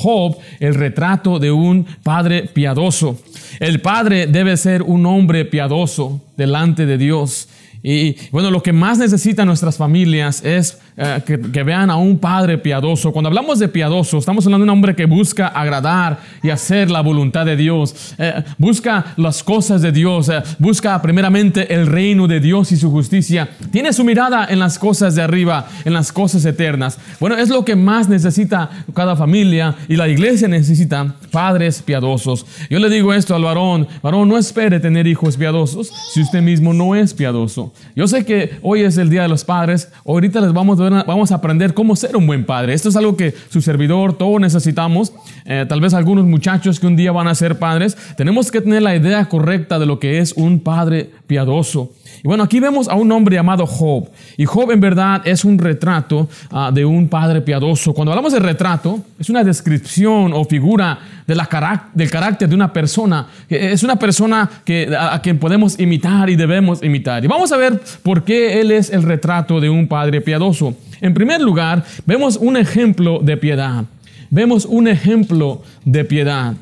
Job el retrato de un padre piadoso. El padre debe ser un hombre piadoso delante de Dios. Y bueno, lo que más necesitan nuestras familias es eh, que, vean a un padre piadoso. Cuando hablamos de piadoso, estamos hablando de un hombre que busca agradar y hacer la voluntad de Dios. Eh, busca las cosas de Dios. Eh, busca primeramente el reino de Dios y su justicia. Tiene su mirada en las cosas de arriba, en las cosas eternas. Bueno, es lo que más necesita cada familia y la iglesia necesita padres piadosos. Yo le digo esto al varón, varón, no espere tener hijos piadosos si usted mismo no es piadoso. Yo sé que hoy es el Día de los Padres, ahorita les vamos a aprender cómo ser un buen padre. Esto es algo que su servidor, todos necesitamos. Eh, tal vez algunos muchachos que un día van a ser padres. Tenemos que tener la idea correcta de lo que es un padre piadoso. Y bueno, aquí vemos a un hombre llamado Job. Y Job en verdad es un retrato ah, de un padre piadoso. Cuando hablamos de retrato, es una descripción o figura de la del carácter de una persona. Es una persona que, a, a quien podemos imitar y debemos imitar. Y vamos a ver por qué él es el retrato de un padre piadoso. En primer lugar, vemos un ejemplo de piedad. Vemos un ejemplo de piedad.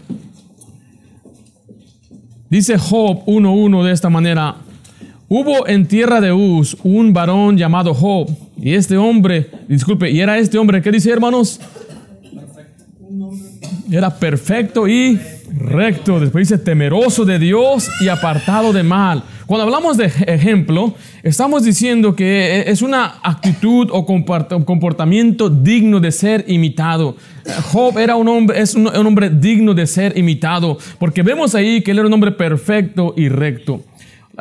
Dice Job 1.1 de esta manera, Hubo en tierra de Uz un varón llamado Job, y este hombre, disculpe, y era este hombre, ¿qué dice hermanos? Era perfecto y recto. Después dice temeroso de Dios y apartado de mal. Cuando hablamos de ejemplo, estamos diciendo que es una actitud o comportamiento digno de ser imitado. Job era un hombre, es un hombre digno de ser imitado, porque vemos ahí que él era un hombre perfecto y recto.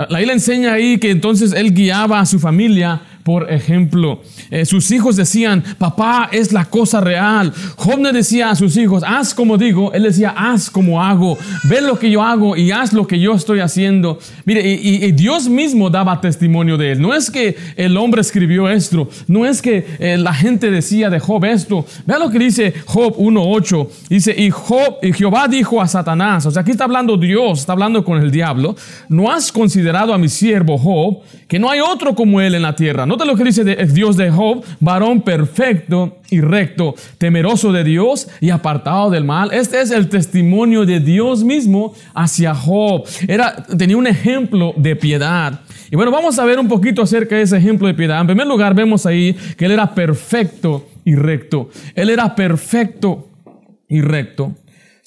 La isla enseña ahí que entonces él guiaba a su familia por ejemplo. Eh, sus hijos decían, papá es la cosa real. Job no decía a sus hijos, haz como digo, él decía, haz como hago, ve lo que yo hago y haz lo que yo estoy haciendo. Mire, y, Dios mismo daba testimonio de él. No es que el hombre escribió esto, no es que eh, la gente decía de Job esto. Vea lo que dice Job 1.8. Dice, y, Job, y Jehová dijo a Satanás, o sea, aquí está hablando Dios, está hablando con el diablo, no has considerado a mi siervo Job, que no hay otro como él en la tierra. No lo que dice Dios de Job, varón perfecto y recto, temeroso de Dios y apartado del mal. Este es el testimonio de Dios mismo hacia Job. Era, tenía un ejemplo de piedad. Y bueno, vamos a ver un poquito acerca de ese ejemplo de piedad. En primer lugar, vemos ahí que él era perfecto y recto. Él era perfecto y recto.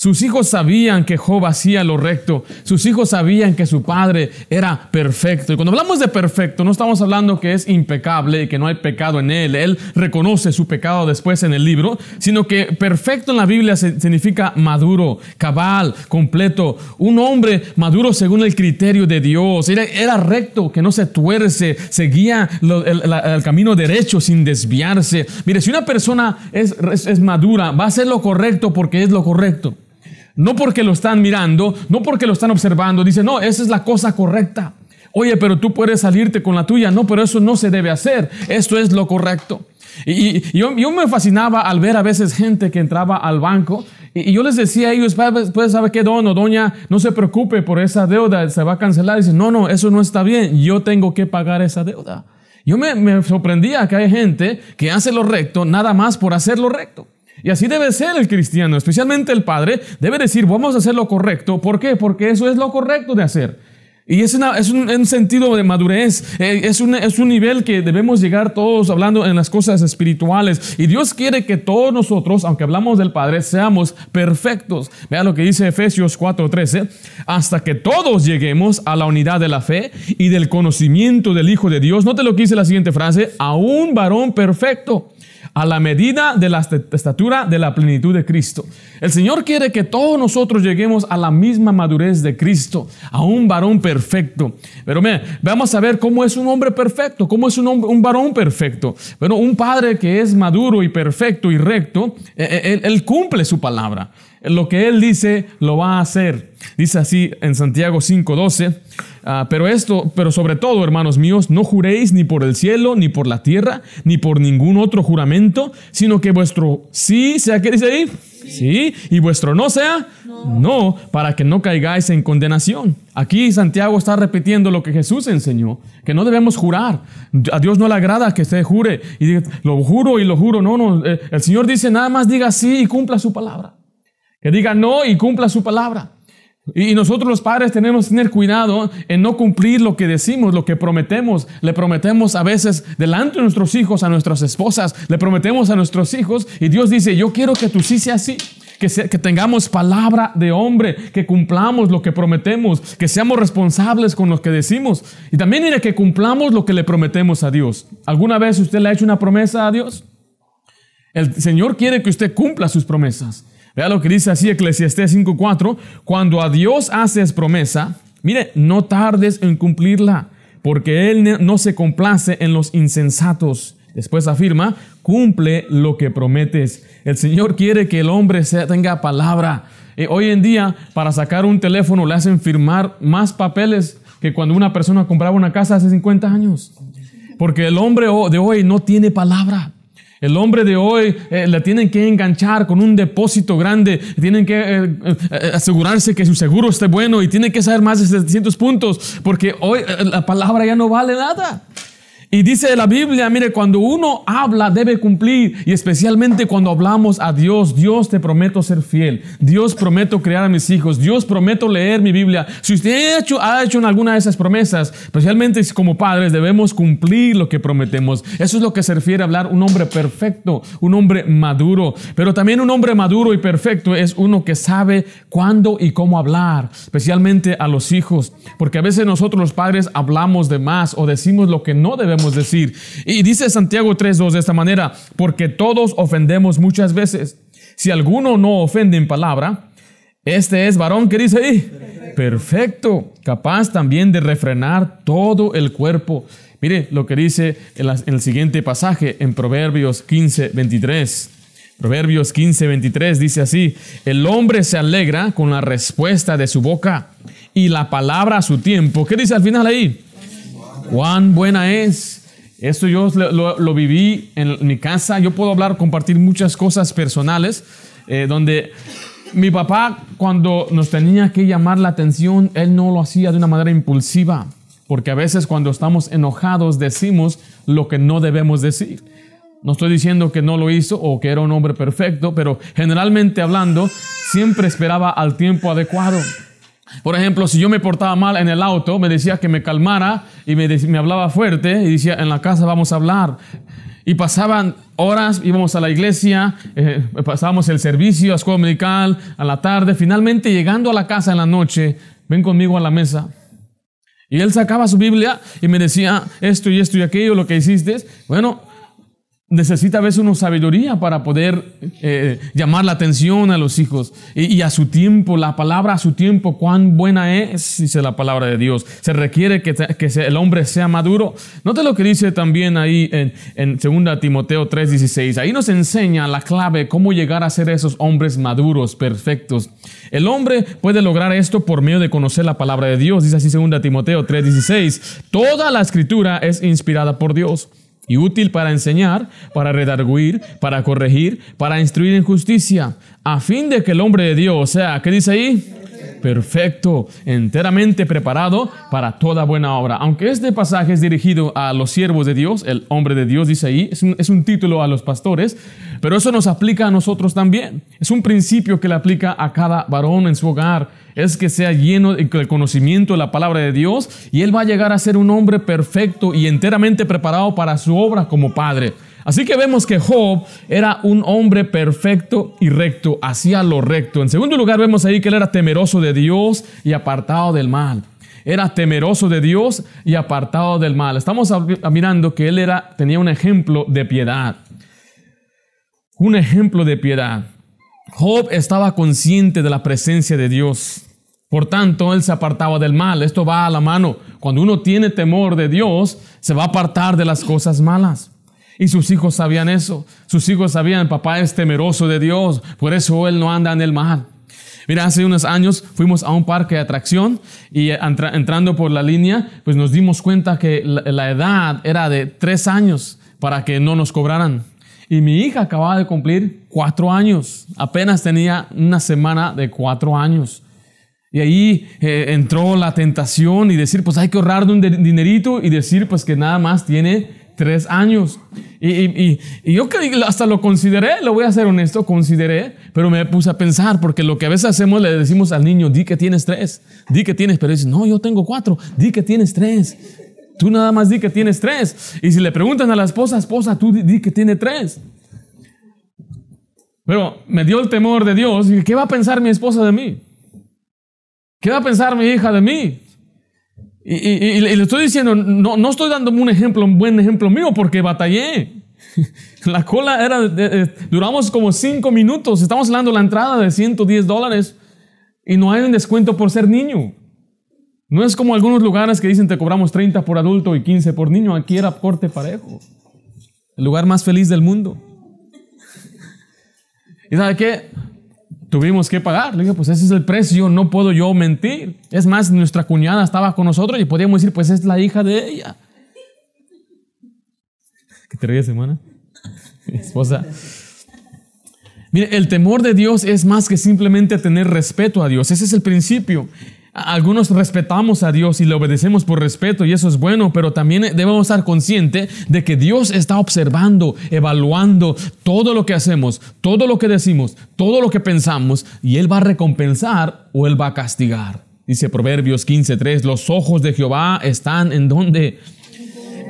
Sus hijos sabían que Job hacía lo recto. Sus hijos sabían que su padre era perfecto. Y cuando hablamos de perfecto, no estamos hablando que es impecable y que no hay pecado en él. Él reconoce su pecado después en el libro, sino que perfecto en la Biblia significa maduro, cabal, completo. Un hombre maduro según el criterio de Dios. Era, recto, que no se tuerce, seguía el, camino derecho sin desviarse. Mire, si una persona es, madura, va a hacer lo correcto porque es lo correcto. No porque lo están mirando, no porque lo están observando. Dice, no, esa es la cosa correcta. Oye, pero tú puedes salirte con la tuya. No, pero eso no se debe hacer. Esto es lo correcto. Y, yo, me fascinaba al ver a veces gente que entraba al banco y, yo les decía a ellos, pues saber qué, don o doña, no se preocupe por esa deuda, se va a cancelar. Dice, no, no, eso no está bien, yo tengo que pagar esa deuda. Yo me, me sorprendía que hay gente que hace lo recto nada más por hacer lo recto. Y así debe ser el cristiano, especialmente el padre, debe decir, vamos a hacer lo correcto. ¿Por qué? Porque eso es lo correcto de hacer. Y es, es un, sentido de madurez, eh, es un, es un nivel que debemos llegar todos hablando en las cosas espirituales. Y Dios quiere que todos nosotros, aunque hablamos del Padre, seamos perfectos. Vea lo que dice Efesios 4:13, hasta que todos lleguemos a la unidad de la fe y del conocimiento del Hijo de Dios. Note lo que dice la siguiente frase, a un varón perfecto a la medida de la estatura de la plenitud de Cristo. El Señor quiere que todos nosotros lleguemos a la misma madurez de Cristo, a un varón perfecto. Pero me, vamos a ver cómo es un hombre perfecto, cómo es un, varón perfecto. Bueno, un padre que es maduro y perfecto y recto, eh, eh, él cumple su palabra. Lo que él dice, lo va a hacer. Dice así en Santiago 5:12. Ah, pero esto, pero sobre todo, hermanos míos, no juréis ni por el cielo, ni por la tierra, ni por ningún otro juramento, sino que vuestro sí sea, ¿qué dice ahí? Sí. Y vuestro no sea no. para que no caigáis en condenación. Aquí Santiago está repitiendo lo que Jesús enseñó, que no debemos jurar. A Dios no le agrada que se jure y diga, lo juro y lo juro. No, no, eh, el Señor dice nada más diga sí y cumpla su palabra. Que diga no y cumpla su palabra. Y nosotros los padres tenemos que tener cuidado en no cumplir lo que decimos, lo que prometemos. Le prometemos a veces delante de nuestros hijos, a nuestras esposas, le prometemos a nuestros hijos y Dios dice, yo quiero que tú sí seas así. Que, que tengamos palabra de hombre, que cumplamos lo que prometemos, que seamos responsables con lo que decimos. Y también mire que cumplamos lo que le prometemos a Dios. ¿Alguna vez usted le ha hecho una promesa a Dios? El Señor quiere que usted cumpla sus promesas. Vea lo que dice así Eclesiastés 5.4. Cuando a Dios haces promesa, mire, no tardes en cumplirla, porque Él no se complace en los insensatos. Después afirma, cumple lo que prometes. El Señor quiere que el hombre tenga palabra. Eh, hoy en día, para sacar un teléfono, le hacen firmar más papeles que cuando una persona compraba una casa hace 50 años. Porque el hombre de hoy no tiene palabra. El hombre de hoy eh, le tienen que enganchar con un depósito grande, tienen que eh, eh, asegurarse que su seguro esté bueno y tienen que saber más de 700 puntos, porque hoy la palabra ya no vale nada. Y dice la Biblia, mire, cuando uno habla debe cumplir y especialmente cuando hablamos a Dios, Dios te prometo ser fiel, Dios prometo crear a mis hijos, Dios prometo leer mi Biblia. Si usted ha hecho, alguna de esas promesas, especialmente como padres, debemos cumplir lo que prometemos. Eso es lo que se refiere a hablar un hombre perfecto, un hombre maduro. Pero también un hombre maduro y perfecto es uno que sabe cuándo y cómo hablar, especialmente a los hijos, porque a veces nosotros los padres hablamos de más o decimos lo que no debemos decir. Y dice Santiago 3.2 de esta manera, porque todos ofendemos muchas veces. Si alguno no ofende en palabra, este es varón que dice ahí, perfecto, capaz también de refrenar todo el cuerpo. Mire lo que dice en, el siguiente pasaje, en Proverbios 15.23. Proverbios 15.23 dice así, el hombre se alegra con la respuesta de su boca y la palabra a su tiempo. ¿Qué dice al final ahí? Cuán buena es esto yo lo, viví en mi casa. Yo puedo hablar, compartir muchas cosas personales, eh, donde mi papá, cuando nos tenía que llamar la atención, él no lo hacía de una manera impulsiva, porque a veces cuando estamos enojados decimos lo que no debemos decir. No estoy diciendo que no lo hizo o que era un hombre perfecto, pero generalmente hablando, siempre esperaba al tiempo adecuado. Por ejemplo, si yo me portaba mal en el auto, me decía que me calmara y me, hablaba fuerte y decía, en la casa vamos a hablar. Y pasaban horas, íbamos a la iglesia, eh, pasábamos el servicio a escuela medical, a la tarde, finalmente llegando a la casa en la noche, ven conmigo a la mesa. Y él sacaba su Biblia y me decía esto y esto y aquello, lo que hiciste. Bueno, necesita a veces una sabiduría para poder eh, llamar la atención a los hijos y, a su tiempo, la palabra a su tiempo, cuán buena es, dice la palabra de Dios. Se requiere que, el hombre sea maduro. Note lo que dice también ahí en, en 2 Timoteo 3:16. Ahí nos enseña la clave, cómo llegar a ser esos hombres maduros, perfectos. El hombre puede lograr esto por medio de conocer la palabra de Dios. Dice así 2 Timoteo 3:16. Toda la escritura es inspirada por Dios y útil para enseñar, para redarguir, para corregir, para instruir en justicia, a fin de que el hombre de Dios sea, ¿qué dice ahí? Perfecto, enteramente preparado para toda buena obra. Aunque este pasaje es dirigido a los siervos de Dios, el hombre de Dios dice ahí, es un, título a los pastores, pero eso nos aplica a nosotros también. Es un principio que le aplica a cada varón en su hogar es que sea lleno del conocimiento de la palabra de Dios y él va a llegar a ser un hombre perfecto y enteramente preparado para su obra como padre. Así que vemos que Job era un hombre perfecto y recto, hacía lo recto. En segundo lugar, vemos ahí que él era temeroso de Dios y apartado del mal. Era temeroso de Dios y apartado del mal. Estamos mirando que él era, tenía un ejemplo de piedad. Un ejemplo de piedad. Job estaba consciente de la presencia de Dios. Por tanto, él se apartaba del mal. Esto va a la mano. Cuando uno tiene temor de Dios, se va a apartar de las cosas malas. Y sus hijos sabían eso. Sus hijos sabían, papá es temeroso de Dios, por eso él no anda en el mal. Mira, hace unos años fuimos a un parque de atracción y entrando por la línea, pues nos dimos cuenta que la edad era de tres años para que no nos cobraran. Y mi hija acababa de cumplir cuatro años. Apenas tenía una semana de cuatro años. Y ahí eh, entró la tentación y decir, pues hay que ahorrar de un dinerito y decir, pues que nada más tiene tres años. Y, yo hasta lo consideré, lo voy a ser honesto, consideré, pero me puse a pensar, porque lo que a veces hacemos le decimos al niño, di que tienes tres, di que tienes, pero dice, no, yo tengo cuatro, di que tienes tres. Tú nada más di que tienes tres. Y si le preguntan a la esposa, esposa, tú di, que tiene tres. Pero me dio el temor de Dios. Y ¿qué va a pensar mi esposa de mí? ¿Qué va a pensar mi hija de mí? Y, le estoy diciendo, no, no estoy dando un ejemplo, un buen ejemplo mío, porque batallé. La cola era, duramos como cinco minutos. Estamos hablando de la entrada de 110 dólares y no hay un descuento por ser niño. No es como algunos lugares que dicen te cobramos 30 por adulto y 15 por niño. Aquí era corte parejo. El lugar más feliz del mundo. ¿Y sabe qué? Tuvimos que pagar. Le dije, pues ese es el precio, no puedo yo mentir. Es más, nuestra cuñada estaba con nosotros y podíamos decir, pues es la hija de ella. ¿Qué te ríes, hermana? Mi esposa. Mire, el temor de Dios es más que simplemente tener respeto a Dios. Ese es el principio. Algunos respetamos a Dios y le obedecemos por respeto y eso es bueno, pero también debemos estar conscientes de que Dios está observando, evaluando todo lo que hacemos, todo lo que decimos, todo lo que pensamos y Él va a recompensar o Él va a castigar. Dice Proverbios 15:3, los ojos de Jehová están en donde?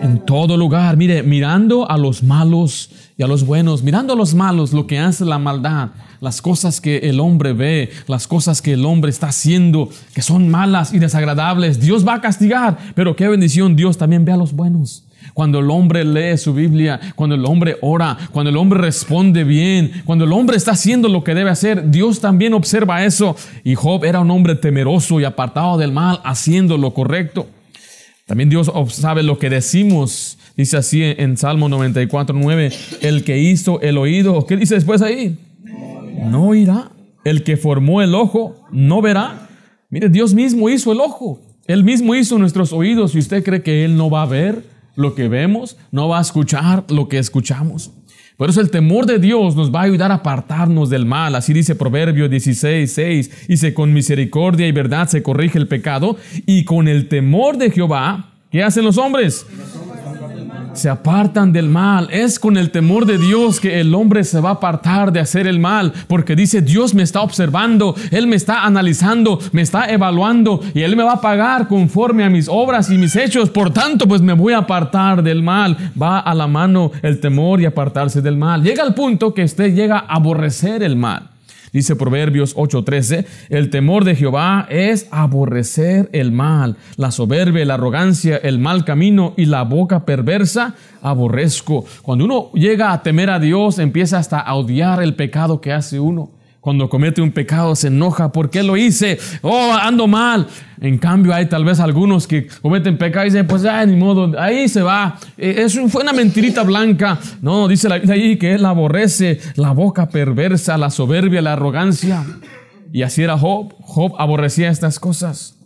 En todo lugar. Mire, mirando a los malos y a los buenos, mirando a los malos, lo que hace la maldad las cosas que el hombre ve, las cosas que el hombre está haciendo, que son malas y desagradables, Dios va a castigar. Pero qué bendición, Dios también ve a los buenos. Cuando el hombre lee su Biblia, cuando el hombre ora, cuando el hombre responde bien, cuando el hombre está haciendo lo que debe hacer, Dios también observa eso. Y Job era un hombre temeroso y apartado del mal, haciendo lo correcto. También Dios sabe lo que decimos. Dice así en Salmo 94, 9, el que hizo el oído. ¿Qué dice después ahí? no oirá. El que formó el ojo no verá. Mire, Dios mismo hizo el ojo. Él mismo hizo nuestros oídos. Y usted cree que Él no va a ver lo que vemos, no va a escuchar lo que escuchamos. Por eso el temor de Dios nos va a ayudar a apartarnos del mal. Así dice Proverbio 16, 6. Dice, con misericordia y verdad se corrige el pecado. Y con el temor de Jehová, ¿qué hacen los hombres? Se apartan del mal. Es con el temor de Dios que el hombre se va a apartar de hacer el mal, porque dice, Dios me está observando, Él me está analizando, me está evaluando y Él me va a pagar conforme a mis obras y mis hechos. Por tanto, pues me voy a apartar del mal. Va a la mano el temor y apartarse del mal. Llega al punto que usted llega a aborrecer el mal. Dice Proverbios 8:13, el temor de Jehová es aborrecer el mal, la soberbia, la arrogancia, el mal camino y la boca perversa aborrezco. Cuando uno llega a temer a Dios, empieza hasta a odiar el pecado que hace uno. Cuando comete un pecado se enoja, ¿por qué lo hice? Oh, ando mal. En cambio hay tal vez algunos que cometen pecado y dicen, pues ya, ni modo, ahí se va. E, eso fue una mentirita blanca. No, dice la ahí que él aborrece la boca perversa, la soberbia, la arrogancia. Y así era Job. Job aborrecía estas cosas.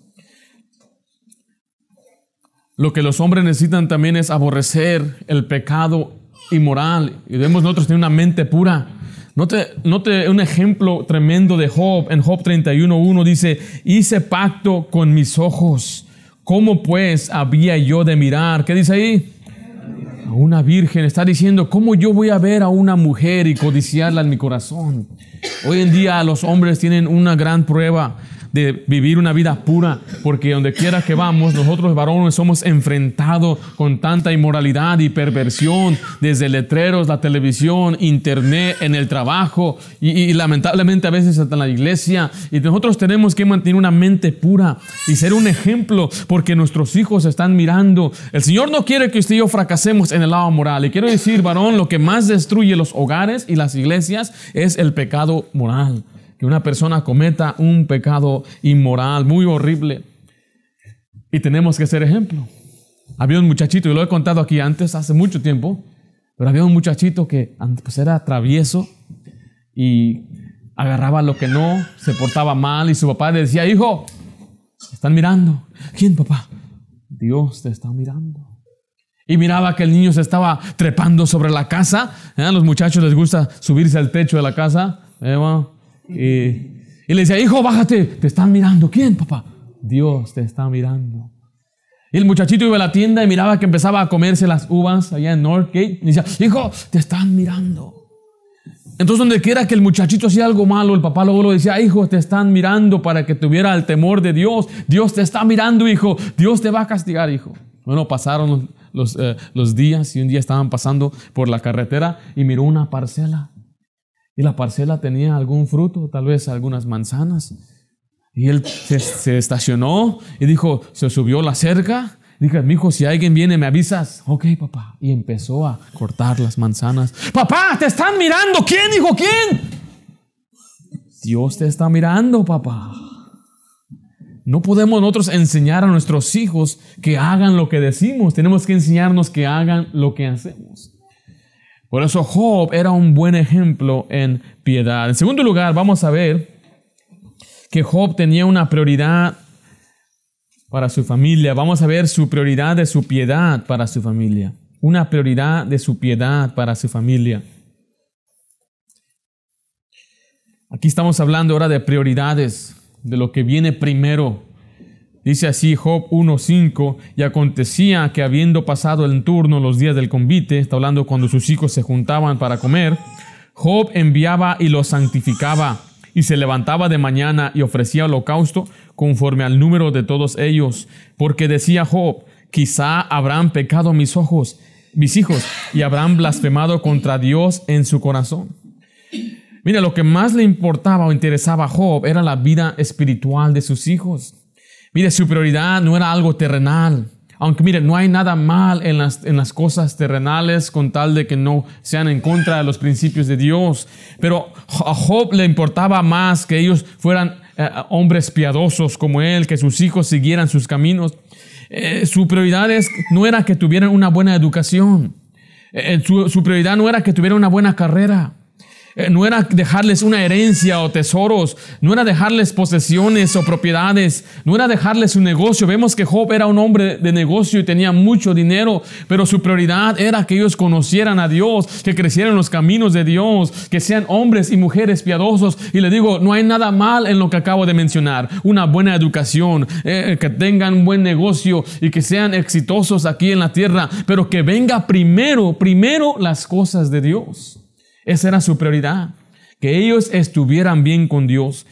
Lo que los hombres necesitan también es aborrecer el pecado inmoral. Y debemos nosotros tener una mente pura. Note, note un ejemplo tremendo de Job. En Job 31.1 dice, hice pacto con mis ojos. ¿Cómo pues había yo de mirar? ¿Qué dice ahí? A una virgen. Está diciendo, ¿cómo yo voy a ver a una mujer y codiciarla en mi corazón? Hoy en día los hombres tienen una gran prueba de vivir una vida pura, porque donde quiera que vamos, nosotros varones somos enfrentados con tanta inmoralidad y perversión, desde letreros, la televisión, internet, en el trabajo y, lamentablemente a veces hasta en la iglesia. Y nosotros tenemos que mantener una mente pura y ser un ejemplo, porque nuestros hijos están mirando. El Señor no quiere que usted y yo fracasemos en el lado moral. Y quiero decir, varón, lo que más destruye los hogares y las iglesias es el pecado moral que una persona cometa un pecado inmoral, muy horrible. Y tenemos que ser ejemplo. Había un muchachito, y lo he contado aquí antes, hace mucho tiempo, pero había un muchachito que pues era travieso y agarraba lo que no, se portaba mal y su papá le decía, hijo, están mirando. ¿Quién, papá? Dios te está mirando. Y miraba que el niño se estaba trepando sobre la casa. A los muchachos les gusta subirse al techo de la casa. ¿Eh, y, le decía, hijo, bájate, te están mirando. ¿Quién, papá? Dios te está mirando. Y el muchachito iba a la tienda y miraba que empezaba a comerse las uvas allá en Northgate. Y decía, hijo, te están mirando. Entonces, donde quiera que el muchachito hacía algo malo, el papá luego lo decía, hijo, te están mirando para que tuviera el temor de Dios. Dios te está mirando, hijo. Dios te va a castigar, hijo. Bueno, pasaron los, eh, los días y un día estaban pasando por la carretera y miró una parcela. Y la parcela tenía algún fruto, tal vez algunas manzanas. Y él se, estacionó y dijo, se subió la cerca. Dijo, mi hijo, si alguien viene, me avisas. Ok, papá. Y empezó a cortar las manzanas. Papá, te están mirando. ¿Quién, hijo? ¿Quién? Dios te está mirando, papá. No podemos nosotros enseñar a nuestros hijos que hagan lo que decimos. Tenemos que enseñarnos que hagan lo que hacemos. Por eso Job era un buen ejemplo en piedad. En segundo lugar, vamos a ver que Job tenía una prioridad para su familia. Vamos a ver su prioridad de su piedad para su familia. Una prioridad de su piedad para su familia. Aquí estamos hablando ahora de prioridades, de lo que viene primero. Dice así Job 1.5, y acontecía que habiendo pasado el turno los días del convite, está hablando cuando sus hijos se juntaban para comer, Job enviaba y los santificaba y se levantaba de mañana y ofrecía holocausto conforme al número de todos ellos, porque decía Job, quizá habrán pecado mis ojos, mis hijos, y habrán blasfemado contra Dios en su corazón. Mira, lo que más le importaba o interesaba a Job era la vida espiritual de sus hijos. Mire, su prioridad no era algo terrenal, aunque mire, no hay nada mal en las, en las cosas terrenales con tal de que no sean en contra de los principios de Dios. Pero a Job le importaba más que ellos fueran eh, hombres piadosos como él, que sus hijos siguieran sus caminos. Eh, su prioridad es, no era que tuvieran una buena educación. Eh, su, su prioridad no era que tuvieran una buena carrera. Eh, no era dejarles una herencia o tesoros, no era dejarles posesiones o propiedades, no era dejarles un negocio. Vemos que Job era un hombre de negocio y tenía mucho dinero, pero su prioridad era que ellos conocieran a Dios, que crecieran los caminos de Dios, que sean hombres y mujeres piadosos. Y le digo, no hay nada mal en lo que acabo de mencionar. Una buena educación, eh, que tengan un buen negocio y que sean exitosos aquí en la tierra, pero que venga primero, primero las cosas de Dios. Esa era su prioridad, que ellos estuvieran bien con Dios.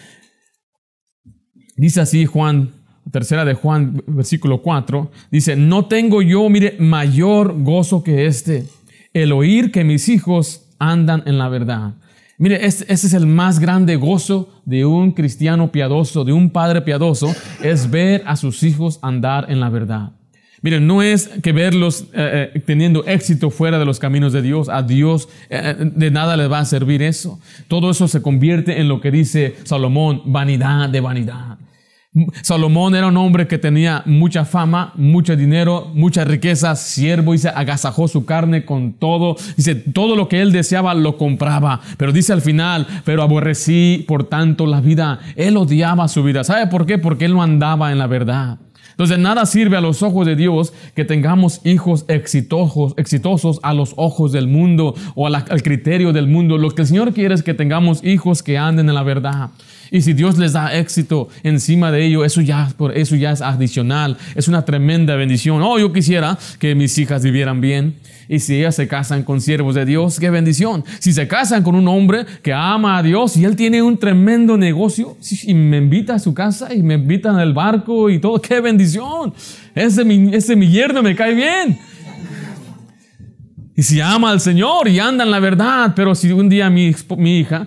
Dice así Juan, tercera de Juan, versículo 4, dice, no tengo yo, mire, mayor gozo que este, el oír que mis hijos andan en la verdad. Mire, ese es el más grande gozo de un cristiano piadoso, de un padre piadoso, es ver a sus hijos andar en la verdad. Miren, no es que verlos eh, eh, teniendo éxito fuera de los caminos de Dios. A Dios eh, de nada les va a servir eso. Todo eso se convierte en lo que dice Salomón, vanidad de vanidad. Salomón era un hombre que tenía mucha fama, mucho dinero, mucha riqueza, siervo, y se agasajó su carne con todo. Dice, todo lo que él deseaba lo compraba. Pero dice al final, pero aborrecí por tanto la vida. Él odiaba su vida. ¿Sabe por qué? Porque él no andaba en la verdad. Entonces, nada sirve a los ojos de Dios que tengamos hijos exitosos, exitosos a los ojos del mundo o al criterio del mundo. Lo que el Señor quiere es que tengamos hijos que anden en la verdad. Y si Dios les da éxito encima de ello, eso ya, eso ya es adicional. Es una tremenda bendición. Oh, yo quisiera que mis hijas vivieran bien. Y si ellas se casan con siervos de Dios, qué bendición. Si se casan con un hombre que ama a Dios y él tiene un tremendo negocio y me invita a su casa y me invita el barco y todo, qué bendición. Ese mi, mi yerno me cae bien. Y si ama al Señor y anda en la verdad, pero si un día mi, hija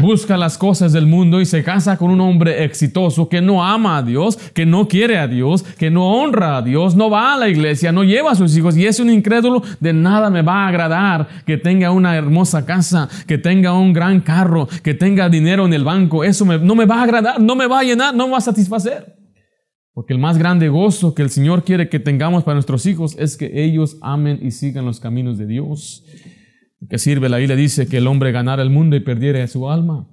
busca las cosas del mundo y se casa con un hombre exitoso que no ama a Dios, que no quiere a Dios, que no honra a Dios, no va a la iglesia, no lleva a sus hijos y es un incrédulo, de nada me va a agradar que tenga una hermosa casa, que tenga un gran carro, que tenga dinero en el banco. Eso no me va a agradar, no me va a llenar, no me va a satisfacer. Porque el más grande gozo que el Señor quiere que tengamos para nuestros hijos es que ellos amen y sigan los caminos de Dios que sirve? La Biblia dice que el hombre ganara el mundo y perdiera su alma.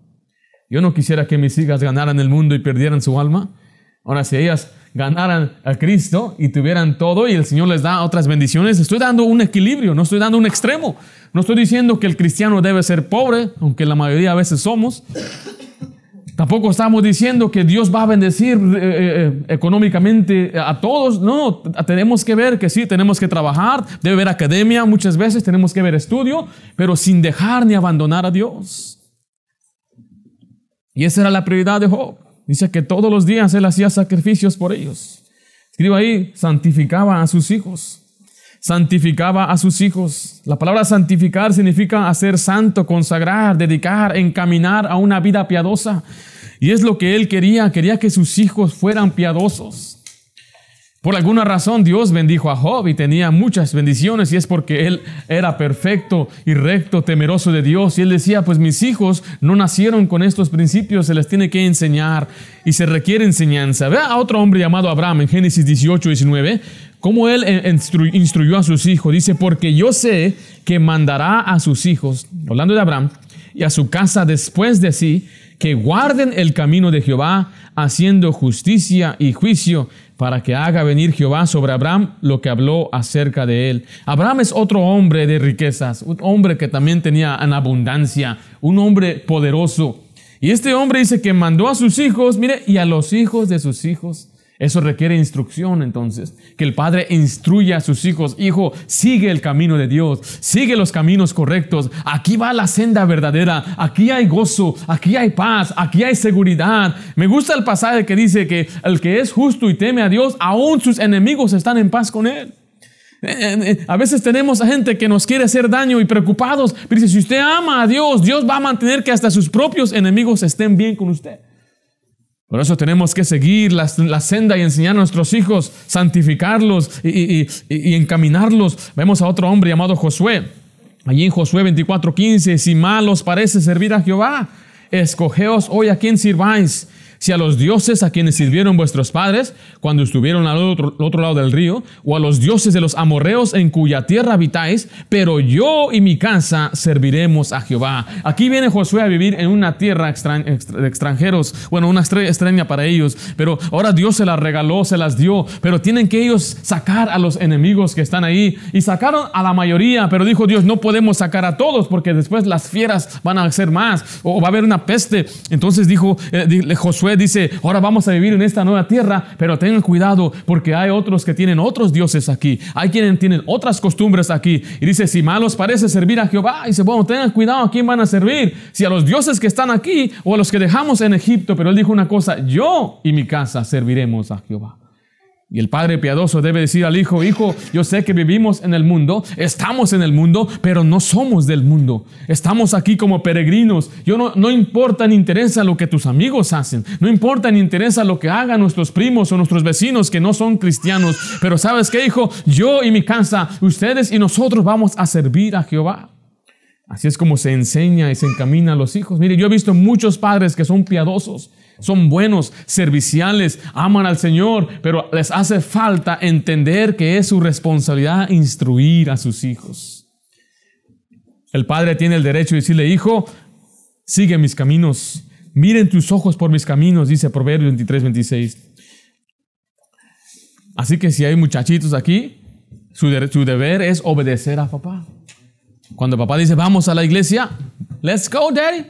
Yo no quisiera que mis hijas ganaran el mundo y perdieran su alma. Ahora, si ellas ganaran a Cristo y tuvieran todo y el Señor les da otras bendiciones, estoy dando un equilibrio, no estoy dando un extremo. No estoy diciendo que el cristiano debe ser pobre, aunque la mayoría a veces somos. Tampoco estamos diciendo que Dios va a bendecir eh, eh, económicamente a todos. No, tenemos que ver que sí, tenemos que trabajar, debe haber academia muchas veces, tenemos que ver estudio, pero sin dejar ni abandonar a Dios. Y esa era la prioridad de Job. Dice que todos los días él hacía sacrificios por ellos. Escribo ahí, santificaba a sus hijos santificaba a sus hijos. La palabra santificar significa hacer santo, consagrar, dedicar, encaminar a una vida piadosa. Y es lo que él quería, quería que sus hijos fueran piadosos. Por alguna razón Dios bendijo a Job y tenía muchas bendiciones y es porque él era perfecto y recto, temeroso de Dios. Y él decía, pues mis hijos no nacieron con estos principios, se les tiene que enseñar y se requiere enseñanza. Vea a otro hombre llamado Abraham en Génesis 18, 19, cómo él instruyó a sus hijos. Dice, porque yo sé que mandará a sus hijos, hablando de Abraham, y a su casa después de sí, que guarden el camino de Jehová, haciendo justicia y juicio, para que haga venir Jehová sobre Abraham lo que habló acerca de él. Abraham es otro hombre de riquezas, un hombre que también tenía en abundancia, un hombre poderoso. Y este hombre dice que mandó a sus hijos, mire, y a los hijos de sus hijos eso requiere instrucción entonces, que el padre instruya a sus hijos, hijo, sigue el camino de Dios, sigue los caminos correctos, aquí va la senda verdadera, aquí hay gozo, aquí hay paz, aquí hay seguridad. Me gusta el pasaje que dice que el que es justo y teme a Dios, aún sus enemigos están en paz con él. Eh, eh, eh, a veces tenemos a gente que nos quiere hacer daño y preocupados, pero dice, si usted ama a Dios, Dios va a mantener que hasta sus propios enemigos estén bien con usted. Por eso tenemos que seguir la, senda y enseñar a nuestros hijos, santificarlos y, y, encaminarlos. Vemos a otro hombre llamado Josué. Allí en Josué 24:15, si mal os parece servir a Jehová, escogeos hoy a quien sirváis si a los dioses a quienes sirvieron vuestros padres cuando estuvieron al otro, otro, lado del río, o a los dioses de los amorreos en cuya tierra habitáis, pero yo y mi casa serviremos a Jehová. Aquí viene Josué a vivir en una tierra de extranjeros, bueno, una extraña para ellos, pero ahora Dios se las regaló, se las dio, pero tienen que ellos sacar a los enemigos que están ahí. Y sacaron a la mayoría, pero dijo Dios, no podemos sacar a todos porque después las fieras van a ser más o va a haber una peste. Entonces dijo eh, Josué, dice, ahora vamos a vivir en esta nueva tierra, pero tengan cuidado porque hay otros que tienen otros dioses aquí. Hay quienes tienen otras costumbres aquí. Y dice, si malos parece servir a Jehová, y dice, bueno, tengan cuidado a quién van a servir. Si a los dioses que están aquí o a los que dejamos en Egipto. Pero él dijo una cosa, yo y mi casa serviremos a Jehová. Y el padre piadoso debe decir al hijo, hijo, yo sé que vivimos en el mundo, estamos en el mundo, pero no somos del mundo. Estamos aquí como peregrinos. Yo no, no importa ni interesa lo que tus amigos hacen, no importa ni interesa lo que hagan nuestros primos o nuestros vecinos que no son cristianos. Pero sabes qué, hijo, yo y mi casa, ustedes y nosotros vamos a servir a Jehová. Así es como se enseña y se encamina a los hijos. Mire, yo he visto muchos padres que son piadosos son buenos, serviciales, aman al Señor, pero les hace falta entender que es su responsabilidad instruir a sus hijos. El padre tiene el derecho de decirle, hijo, sigue mis caminos, miren tus ojos por mis caminos, dice Proverbios 23, 26. Así que si hay muchachitos aquí, su, su deber es obedecer a papá. Cuando papá dice, vamos a la iglesia, let's go, daddy.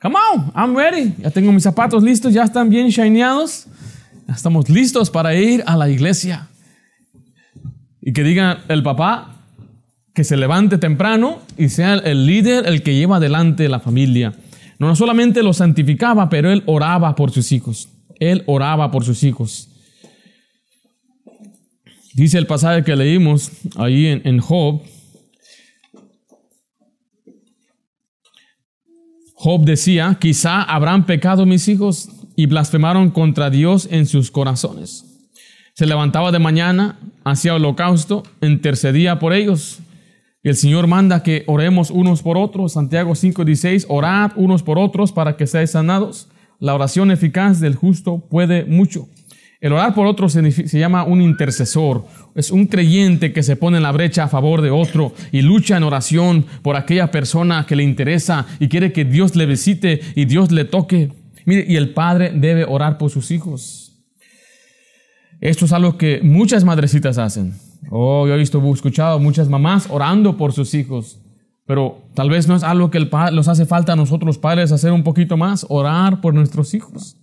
Come on, I'm ready. Ya tengo mis zapatos listos, ya están bien shineados. Ya estamos listos para ir a la iglesia. Y que diga el papá que se levante temprano y sea el líder el que lleva adelante la familia. No solamente lo santificaba, pero él oraba por sus hijos. Él oraba por sus hijos. Dice el pasaje que leímos ahí en, en Job, Job decía, quizá habrán pecado mis hijos y blasfemaron contra Dios en sus corazones. Se levantaba de mañana, hacía holocausto, intercedía por ellos. El Señor manda que oremos unos por otros. Santiago 5:16, orad unos por otros para que seáis sanados. La oración eficaz del justo puede mucho. El orar por otro se, llama un intercesor. Es un creyente que se pone en la brecha a favor de otro y lucha en oración por aquella persona que le interesa y quiere que Dios le visite y Dios le toque. Mire, y el padre debe orar por sus hijos. Esto es algo que muchas madrecitas hacen. Oh, yo he visto, escuchado muchas mamás orando por sus hijos. Pero tal vez no es algo que el nos hace falta a nosotros padres hacer un poquito más, orar por nuestros hijos.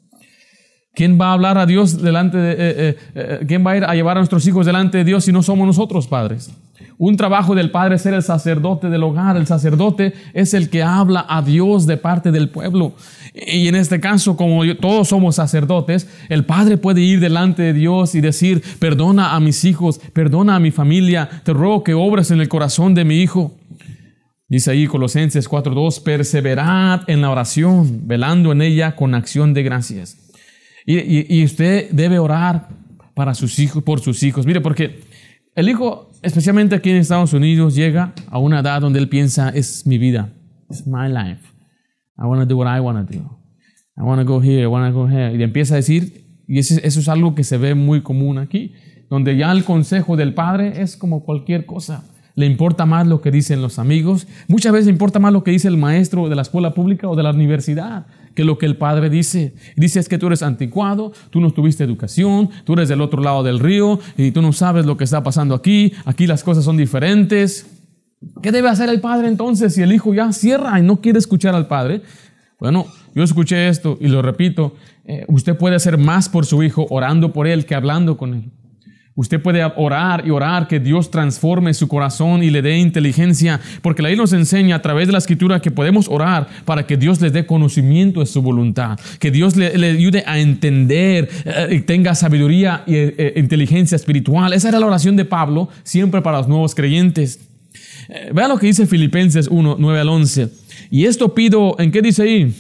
¿Quién va a hablar a Dios delante de, eh, eh, eh, quién va a ir a llevar a nuestros hijos delante de Dios si no somos nosotros padres? Un trabajo del padre es ser el sacerdote del hogar. El sacerdote es el que habla a Dios de parte del pueblo. Y en este caso, como todos somos sacerdotes, el padre puede ir delante de Dios y decir, perdona a mis hijos, perdona a mi familia, te ruego que obres en el corazón de mi hijo. Dice ahí Colosenses 4.2, perseverad en la oración, velando en ella con acción de gracias. Y, usted debe orar para sus hijos, por sus hijos. Mire, porque el hijo, especialmente aquí en Estados Unidos, llega a una edad donde él piensa, es mi vida, es my life. I want to do what I want to do. I want to go here, I want to go here. Y empieza a decir, y eso, eso es algo que se ve muy común aquí, donde ya el consejo del padre es como cualquier cosa le importa más lo que dicen los amigos, muchas veces le importa más lo que dice el maestro de la escuela pública o de la universidad que lo que el padre dice. Dice es que tú eres anticuado, tú no tuviste educación, tú eres del otro lado del río y tú no sabes lo que está pasando aquí, aquí las cosas son diferentes. ¿Qué debe hacer el padre entonces si el hijo ya cierra y no quiere escuchar al padre? Bueno, yo escuché esto y lo repito, eh, usted puede hacer más por su hijo orando por él que hablando con él. Usted puede orar y orar que Dios transforme su corazón y le dé inteligencia, porque la ley nos enseña a través de la escritura que podemos orar para que Dios le dé conocimiento de su voluntad, que Dios le, ayude a entender eh, y tenga sabiduría e inteligencia espiritual. Esa era la oración de Pablo siempre para los nuevos creyentes. Vea lo que dice Filipenses 1, 9 al 11. Y esto pido, ¿en qué dice ahí?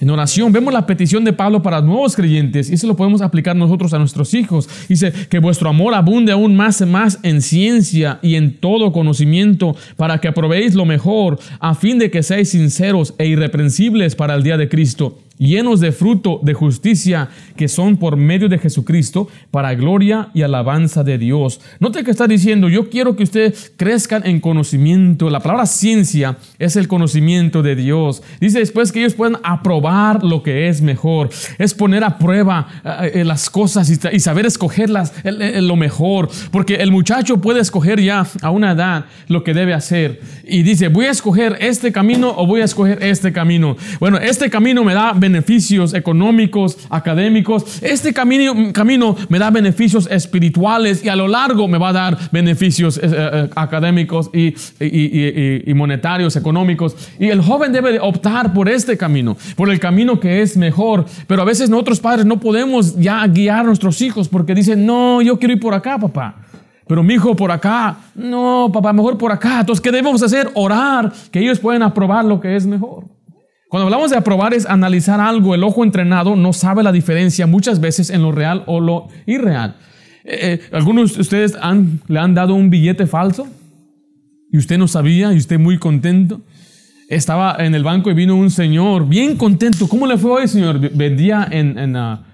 En oración vemos la petición de Pablo para nuevos creyentes y eso lo podemos aplicar nosotros a nuestros hijos. Dice que vuestro amor abunde aún más y más en ciencia y en todo conocimiento para que aprobéis lo mejor a fin de que seáis sinceros e irreprensibles para el día de Cristo llenos de fruto de justicia que son por medio de Jesucristo para gloria y alabanza de Dios. Note que está diciendo, yo quiero que ustedes crezcan en conocimiento. La palabra ciencia es el conocimiento de Dios. Dice después que ellos puedan aprobar lo que es mejor. Es poner a prueba eh, eh, las cosas y, saber escogerlas lo mejor. Porque el muchacho puede escoger ya a una edad lo que debe hacer. Y dice, voy a escoger este camino o voy a escoger este camino. Bueno, este camino me da beneficios económicos, académicos. Este camino, camino me da beneficios espirituales y a lo largo me va a dar beneficios eh, eh, académicos y, y, monetarios, económicos. Y el joven debe optar por este camino, por el camino que es mejor. Pero a veces nosotros padres no podemos ya guiar a nuestros hijos porque dicen, no, yo quiero ir por acá, papá. Pero mi hijo por acá, no, papá, mejor por acá. Entonces, ¿qué debemos hacer? Orar, que ellos puedan aprobar lo que es mejor. Cuando hablamos de aprobar es analizar algo. El ojo entrenado no sabe la diferencia muchas veces en lo real o lo irreal. Eh, eh, ¿Algunos de ustedes han, le han dado un billete falso? Y usted no sabía y usted muy contento. Estaba en el banco y vino un señor bien contento. ¿Cómo le fue hoy, señor? Vendía en, ah,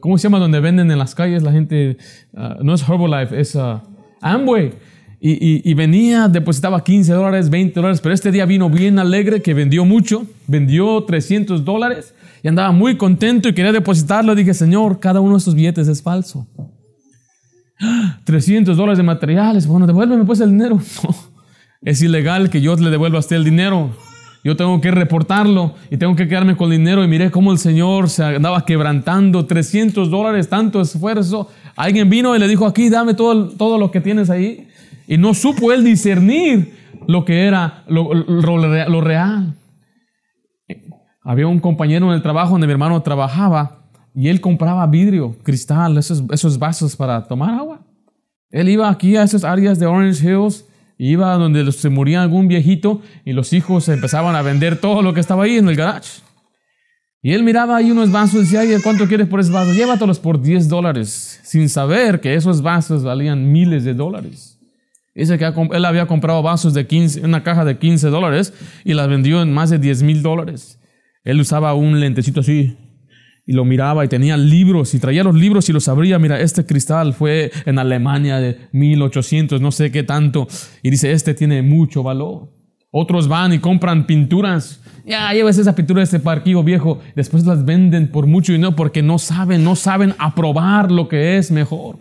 ¿cómo se llama? Donde venden en las calles la gente, ah, no es Herbalife, es uh, Amway. Y, venía, depositaba 15 dólares, 20 dólares, pero este día vino bien alegre, que vendió mucho, vendió 300 dólares y andaba muy contento y quería depositarlo. Dije, Señor, cada uno de estos billetes es falso. 300 dólares de materiales, bueno, devuélveme pues el dinero. es ilegal que yo le devuelva a usted el dinero. Yo tengo que reportarlo y tengo que quedarme con el dinero. Y miré cómo el Señor se andaba quebrantando. 300 dólares, tanto esfuerzo. Alguien vino y le dijo, aquí dame todo, todo lo que tienes ahí. Y no supo él discernir lo que era lo, real. Había un compañero en el trabajo donde mi hermano trabajaba y él compraba vidrio, cristal, esos, esos vasos para tomar agua. Él iba aquí a esas áreas de Orange Hills, iba donde se moría algún viejito y los hijos empezaban a vender todo lo que estaba ahí en el garage. Y él miraba ahí unos vasos y decía, ¿cuánto quieres por esos vasos? Llévatelos por 10 dólares, sin saber que esos vasos valían miles de dólares. Dice que él había comprado vasos de 15, una caja de 15 dólares y las vendió en más de 10 mil dólares. Él usaba un lentecito así y lo miraba y tenía libros y traía los libros y los abría. Mira, este cristal fue en Alemania de 1800, no sé qué tanto. Y dice, este tiene mucho valor. Otros van y compran pinturas. Ya llevas esa pintura de este parquillo viejo. Después las venden por mucho dinero porque no saben, no saben aprobar lo que es mejor.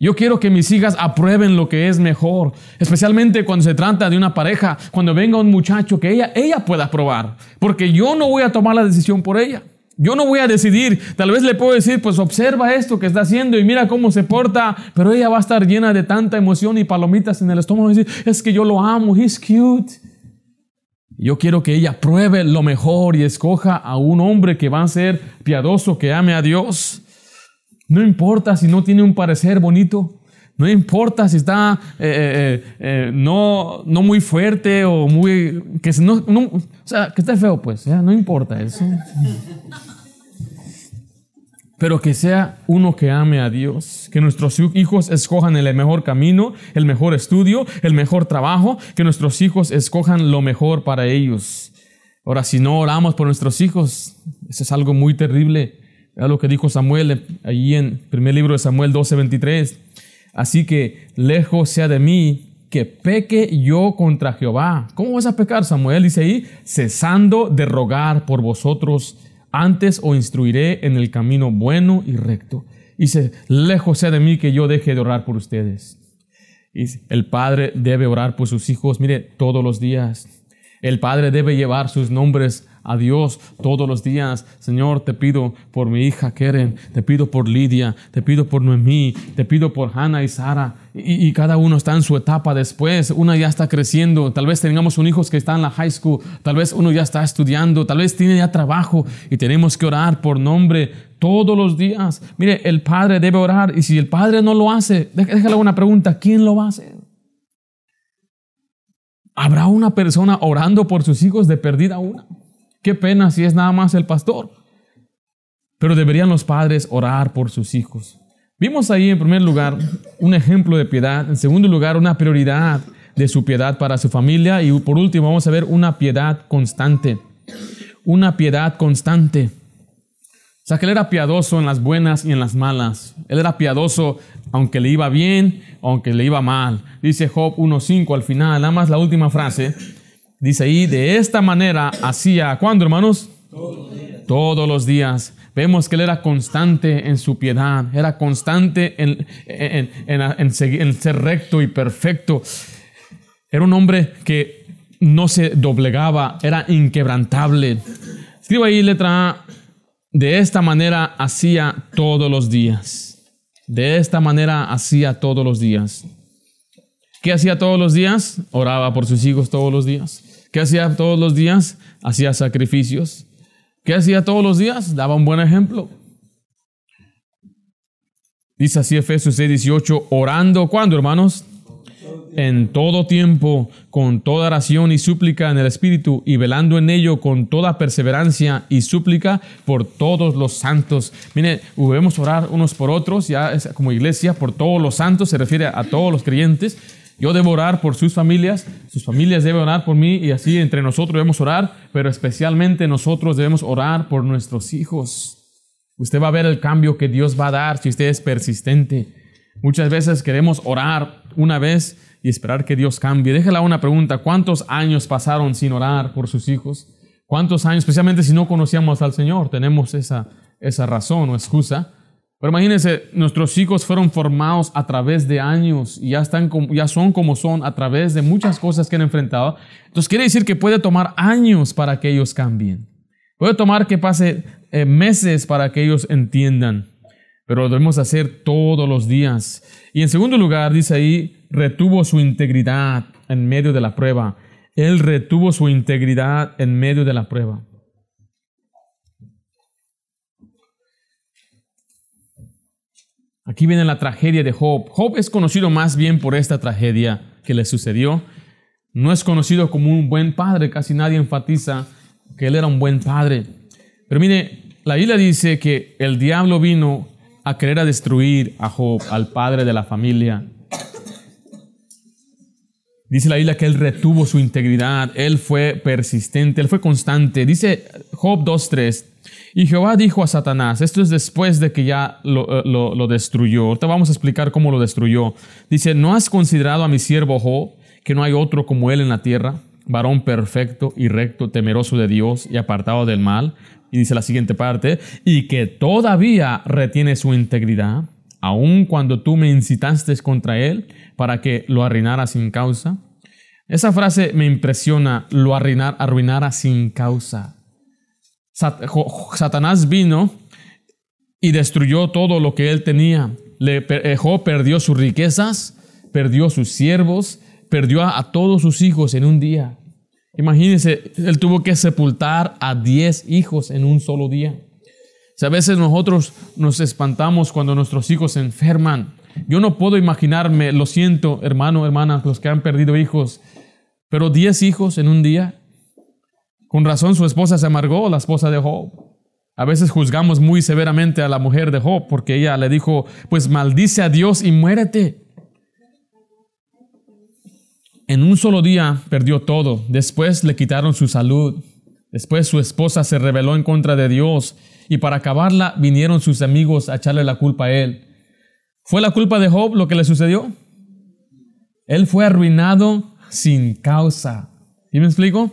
Yo quiero que mis hijas aprueben lo que es mejor, especialmente cuando se trata de una pareja, cuando venga un muchacho que ella, ella pueda aprobar, porque yo no voy a tomar la decisión por ella. Yo no voy a decidir, tal vez le puedo decir, pues observa esto que está haciendo y mira cómo se porta, pero ella va a estar llena de tanta emoción y palomitas en el estómago y decir, es que yo lo amo, he's cute. Yo quiero que ella pruebe lo mejor y escoja a un hombre que va a ser piadoso, que ame a Dios. No importa si no tiene un parecer bonito, no importa si está eh, eh, eh, no, no muy fuerte o muy... que no, o sea, que esté feo, pues, no importa eso pero que sea uno que ame a Dios, que nuestros hijos escojan el mejor camino, el mejor estudio, el mejor trabajo, que nuestros hijos escojan lo mejor para ellos. Ahora, si no oramos por nuestros hijos, eso es algo muy terrible. Es lo que dijo Samuel allí en primer libro de Samuel 12:23. Así que lejos sea de mí que peque yo contra Jehová. ¿Cómo vas a pecar, Samuel? Dice ahí, cesando de rogar por vosotros antes os instruiré en el camino bueno y recto. Dice, lejos sea de mí que yo deje de orar por ustedes. El padre debe orar por sus hijos, mire, todos los días. El padre debe llevar sus nombres a Dios todos los días. Señor, te pido por mi hija Keren, te pido por Lidia, te pido por Noemí, te pido por Hannah y Sara. Y, cada uno está en su etapa después. Una ya está creciendo. Tal vez tengamos un hijo que está en la high school. Tal vez uno ya está estudiando. Tal vez tiene ya trabajo. Y tenemos que orar por nombre todos los días. Mire, el padre debe orar. Y si el padre no lo hace, déjale una pregunta. ¿Quién lo va a hacer? ¿Habrá una persona orando por sus hijos de perdida una? Qué pena si es nada más el pastor. Pero deberían los padres orar por sus hijos. Vimos ahí en primer lugar un ejemplo de piedad, en segundo lugar una prioridad de su piedad para su familia y por último vamos a ver una piedad constante. Una piedad constante. O sea que él era piadoso en las buenas y en las malas. Él era piadoso aunque le iba bien, aunque le iba mal. Dice Job 1.5 al final, nada más la última frase. Dice ahí, de esta manera hacía, ¿cuándo hermanos? Todos los días. Vemos que él era constante en su piedad, era constante en, en, ser recto y perfecto. Era un hombre que no se doblegaba, era inquebrantable. Escribo ahí letra A, de esta manera hacía todos los días. De esta manera hacía todos los días. ¿Qué hacía todos los días? Oraba por sus hijos todos los días. ¿Qué hacía todos los días? Hacía sacrificios. ¿Qué hacía todos los días? Daba un buen ejemplo. Dice así Efesios 6, 18, orando, ¿cuándo, hermanos? En todo tiempo, con toda oración y súplica en el Espíritu, y velando en ello con toda perseverancia y súplica por todos los santos. Mire, debemos orar unos por otros, ya como iglesia, por todos los santos, se refiere a todos los creyentes, yo debo orar por sus familias, sus familias deben orar por mí y así entre nosotros debemos orar, pero especialmente nosotros debemos orar por nuestros hijos. Usted va a ver el cambio que Dios va a dar si usted es persistente. Muchas veces queremos orar una vez y esperar que Dios cambie. Déjela una pregunta, ¿cuántos años pasaron sin orar por sus hijos? ¿Cuántos años, especialmente si no conocíamos al Señor, tenemos esa, esa razón o excusa? Pero imagínense, nuestros hijos fueron formados a través de años y ya, están ya son como son a través de muchas cosas que han enfrentado. Entonces quiere decir que puede tomar años para que ellos cambien. Puede tomar que pase eh, meses para que ellos entiendan. Pero lo debemos hacer todos los días. Y en segundo lugar, dice ahí, retuvo su integridad en medio de la prueba. Él retuvo su integridad en medio de la prueba. Aquí viene la tragedia de Job. Job es conocido más bien por esta tragedia que le sucedió. No es conocido como un buen padre, casi nadie enfatiza que él era un buen padre. Pero mire, la Biblia dice que el diablo vino a querer a destruir a Job, al padre de la familia. Dice la Biblia que él retuvo su integridad, él fue persistente, él fue constante. Dice Job 2.3, y Jehová dijo a Satanás, esto es después de que ya lo, lo, destruyó. Ahorita vamos a explicar cómo lo destruyó. Dice, ¿no has considerado a mi siervo Job, que no hay otro como él en la tierra? Varón perfecto y recto, temeroso de Dios y apartado del mal. Y dice la siguiente parte, y que todavía retiene su integridad. aun cuando tú me incitaste contra él para que lo arruinara sin causa. Esa frase me impresiona, lo arruinar, arruinara sin causa. Satanás vino y destruyó todo lo que él tenía. Le, eh, Job perdió sus riquezas, perdió sus siervos, perdió a, todos sus hijos en un día. Imagínense, él tuvo que sepultar a 10 hijos en un solo día. Si a veces nosotros nos espantamos cuando nuestros hijos se enferman. Yo no puedo imaginarme, lo siento, hermano, hermana, los que han perdido hijos, pero 10 hijos en un día. Con razón su esposa se amargó, la esposa de Job. A veces juzgamos muy severamente a la mujer de Job porque ella le dijo, pues maldice a Dios y muérete. En un solo día perdió todo. Después le quitaron su salud. Después su esposa se rebeló en contra de Dios y para acabarla vinieron sus amigos a echarle la culpa a él. ¿Fue la culpa de Job lo que le sucedió? Él fue arruinado sin causa. ¿Y me explico?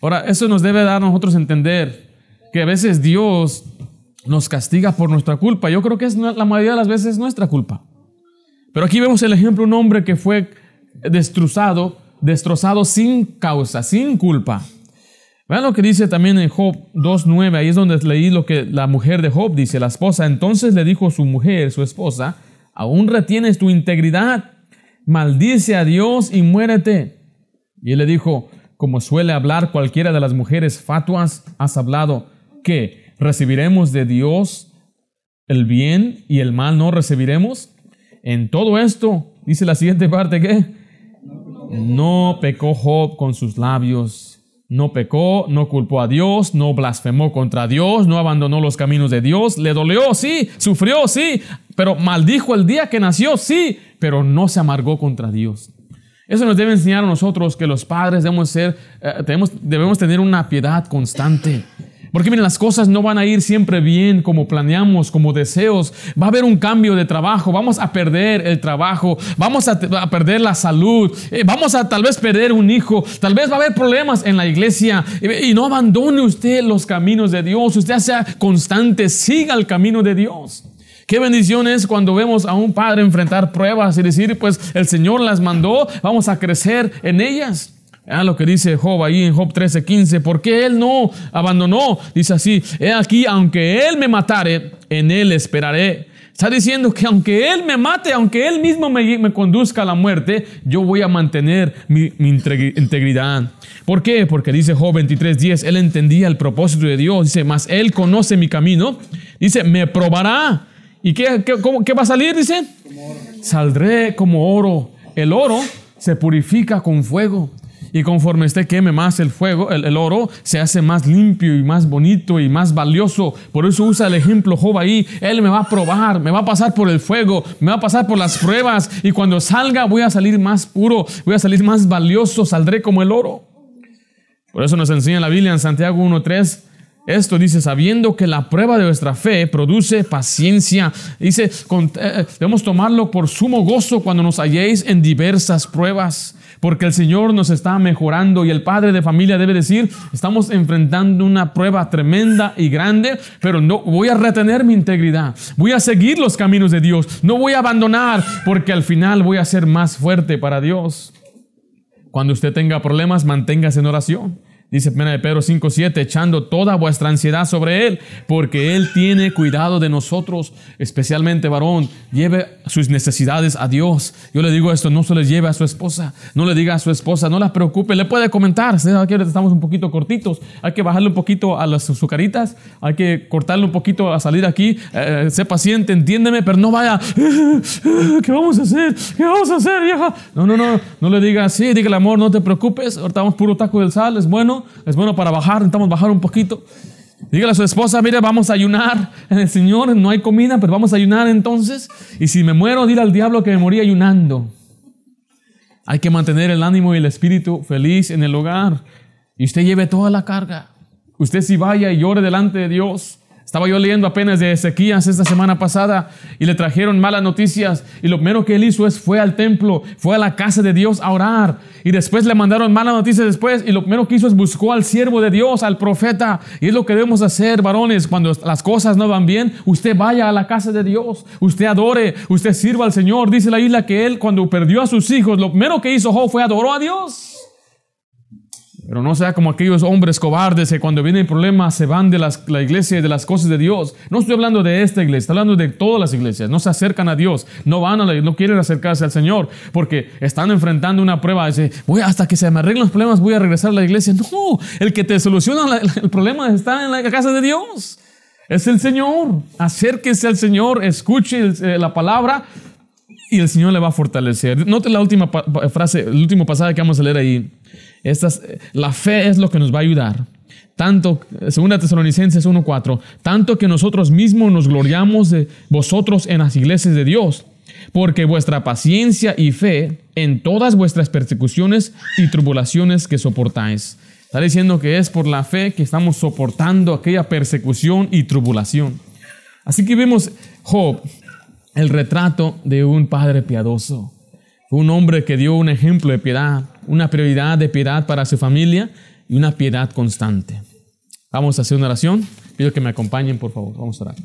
Ahora, eso nos debe dar a nosotros entender que a veces Dios nos castiga por nuestra culpa. Yo creo que es la mayoría de las veces nuestra culpa. Pero aquí vemos el ejemplo de un hombre que fue destrozado, destrozado sin causa, sin culpa. Vean lo que dice también en Job 2.9, ahí es donde leí lo que la mujer de Job dice, la esposa, entonces le dijo su mujer, su esposa, aún retienes tu integridad, maldice a Dios y muérete. Y él le dijo, como suele hablar cualquiera de las mujeres fatuas, has hablado que recibiremos de Dios el bien y el mal no recibiremos. En todo esto, dice la siguiente parte que no pecó Job con sus labios, no pecó, no culpó a Dios, no blasfemó contra Dios, no abandonó los caminos de Dios, le dolió, sí, sufrió, sí, pero maldijo el día que nació, sí, pero no se amargó contra Dios. Eso nos debe enseñar a nosotros que los padres debemos, ser, eh, debemos tener una piedad constante. Porque miren, las cosas no van a ir siempre bien como planeamos, como deseos. Va a haber un cambio de trabajo, vamos a perder el trabajo, vamos a, perder la salud, eh, vamos a tal vez perder un hijo, tal vez va a haber problemas en la iglesia. Y, no abandone usted los caminos de Dios, usted sea constante, siga el camino de Dios. Qué bendición es cuando vemos a un padre enfrentar pruebas y decir, pues el Señor las mandó, vamos a crecer en ellas. Ah, lo que dice Job ahí en Job 13, 15. ¿Por qué él no abandonó? Dice así: He aquí, aunque él me matare, en él esperaré. Está diciendo que aunque él me mate, aunque él mismo me, conduzca a la muerte, yo voy a mantener mi, integridad. ¿Por qué? Porque dice Job 23, 10, él entendía el propósito de Dios. Dice, mas él conoce mi camino. Dice, me probará. ¿Y qué, qué, qué va a salir? Dice, saldré como oro. El oro se purifica con fuego. Y conforme usted queme más el fuego, el, oro, se hace más limpio y más bonito y más valioso. Por eso usa el ejemplo Job ahí. Él me va a probar, me va a pasar por el fuego, me va a pasar por las pruebas. Y cuando salga voy a salir más puro, voy a salir más valioso, saldré como el oro. Por eso nos enseña la Biblia en Santiago 1.3. Esto dice, sabiendo que la prueba de vuestra fe produce paciencia. Dice, eh, debemos tomarlo por sumo gozo cuando nos halléis en diversas pruebas porque el Señor nos está mejorando y el padre de familia debe decir, estamos enfrentando una prueba tremenda y grande, pero no voy a retener mi integridad, voy a seguir los caminos de Dios, no voy a abandonar, porque al final voy a ser más fuerte para Dios. Cuando usted tenga problemas, manténgase en oración. Dice 1 de Pedro 5:7, echando toda vuestra ansiedad sobre Él, porque Él tiene cuidado de nosotros, especialmente varón, lleve sus necesidades a Dios. Yo le digo esto, no se le lleve a su esposa, no le diga a su esposa, no la preocupe, le puede comentar, aquí estamos un poquito cortitos, hay que bajarle un poquito a las azucaritas, hay que cortarle un poquito a salir aquí, eh, sé paciente, entiéndeme, pero no vaya, ¿qué vamos a hacer? ¿Qué vamos a hacer, vieja? No, no, no, no le diga así, dígale amor, no te preocupes, ahorita vamos puro taco del sal, es bueno es bueno para bajar, necesitamos bajar un poquito. Dígale a su esposa, mire, vamos a ayunar en el Señor, no hay comida, pero vamos a ayunar entonces. Y si me muero, dile al diablo que me morí ayunando. Hay que mantener el ánimo y el espíritu feliz en el hogar. Y usted lleve toda la carga. Usted si vaya y llore delante de Dios, Estaba yo leyendo apenas de Ezequías esta semana pasada y le trajeron malas noticias. Y lo primero que él hizo es fue al templo, fue a la casa de Dios a orar. Y después le mandaron malas noticias después y lo primero que hizo es buscó al siervo de Dios, al profeta. Y es lo que debemos hacer varones. Cuando las cosas no van bien, usted vaya a la casa de Dios, usted adore, usted sirva al Señor, dice la isla que él cuando perdió a sus hijos, lo primero que hizo fue adoró a Dios. Pero no sea como aquellos hombres cobardes que cuando vienen problemas se van de la iglesia y de las cosas de Dios. No estoy hablando de esta iglesia, estoy hablando de todas las iglesias. No se acercan a Dios, no van a la, no quieren acercarse al Señor porque están enfrentando una prueba. Dice, voy hasta que se me arreglen los problemas, voy a regresar a la iglesia. No, el que te soluciona el problema está en la casa de Dios. Es el Señor. Acérquese al Señor, escuche eh, la palabra y el Señor le va a fortalecer. Note la última frase, el último pasaje que vamos a leer ahí. Estas, la fe es lo que nos va a ayudar. Tanto, segunda Tesalonicenses 1.4, tanto que nosotros mismos nos gloriamos de vosotros en las iglesias de Dios, porque vuestra paciencia y fe en todas vuestras persecuciones y tribulaciones que soportáis. Está diciendo que es por la fe que estamos soportando aquella persecución y tribulación. Así que vemos Job, el retrato de un padre piadoso. un hombre que dio un ejemplo de piedad una prioridad de piedad para su familia y una piedad constante. Vamos a hacer una oración. Pido que me acompañen, por favor. Vamos a orar.